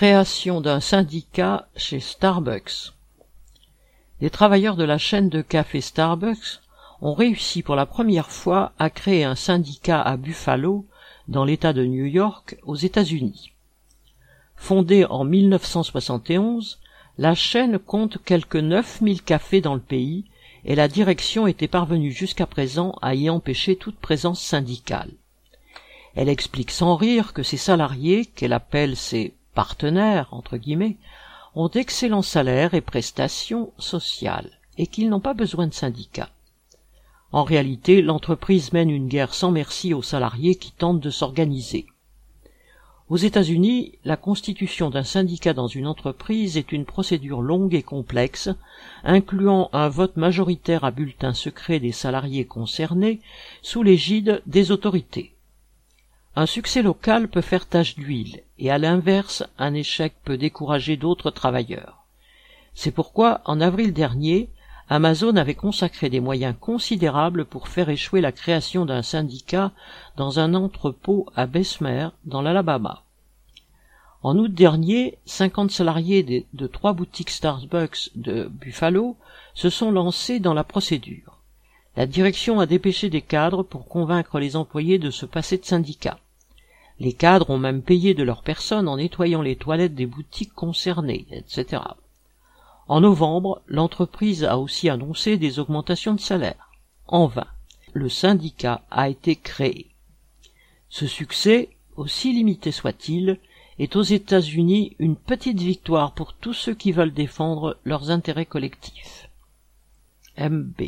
Création d'un syndicat chez Starbucks. Les travailleurs de la chaîne de café Starbucks ont réussi pour la première fois à créer un syndicat à Buffalo, dans l'État de New York, aux États-Unis. Fondée en 1971, la chaîne compte quelque 9000 cafés dans le pays et la direction était parvenue jusqu'à présent à y empêcher toute présence syndicale. Elle explique sans rire que ses salariés, qu'elle appelle ses partenaires, entre guillemets, ont d'excellents salaires et prestations sociales, et qu'ils n'ont pas besoin de syndicats. En réalité, l'entreprise mène une guerre sans merci aux salariés qui tentent de s'organiser. Aux États-Unis, la constitution d'un syndicat dans une entreprise est une procédure longue et complexe, incluant un vote majoritaire à bulletin secret des salariés concernés sous l'égide des autorités. Un succès local peut faire tache d'huile, et à l'inverse, un échec peut décourager d'autres travailleurs. C'est pourquoi, en avril dernier, Amazon avait consacré des moyens considérables pour faire échouer la création d'un syndicat dans un entrepôt à Bessemer, dans l'Alabama. En août dernier, cinquante salariés de, de, trois boutiques Starbucks de Buffalo se sont lancés dans la procédure. La direction a dépêché des cadres pour convaincre les employés de se passer de syndicat. Les cadres ont même payé de leur personne en nettoyant les toilettes des boutiques concernées, etc. En novembre, l'entreprise a aussi annoncé des augmentations de salaire. En vain. Le syndicat a été créé. Ce succès, aussi limité soit-il, est aux États-Unis une petite victoire pour tous ceux qui veulent défendre leurs intérêts collectifs. MB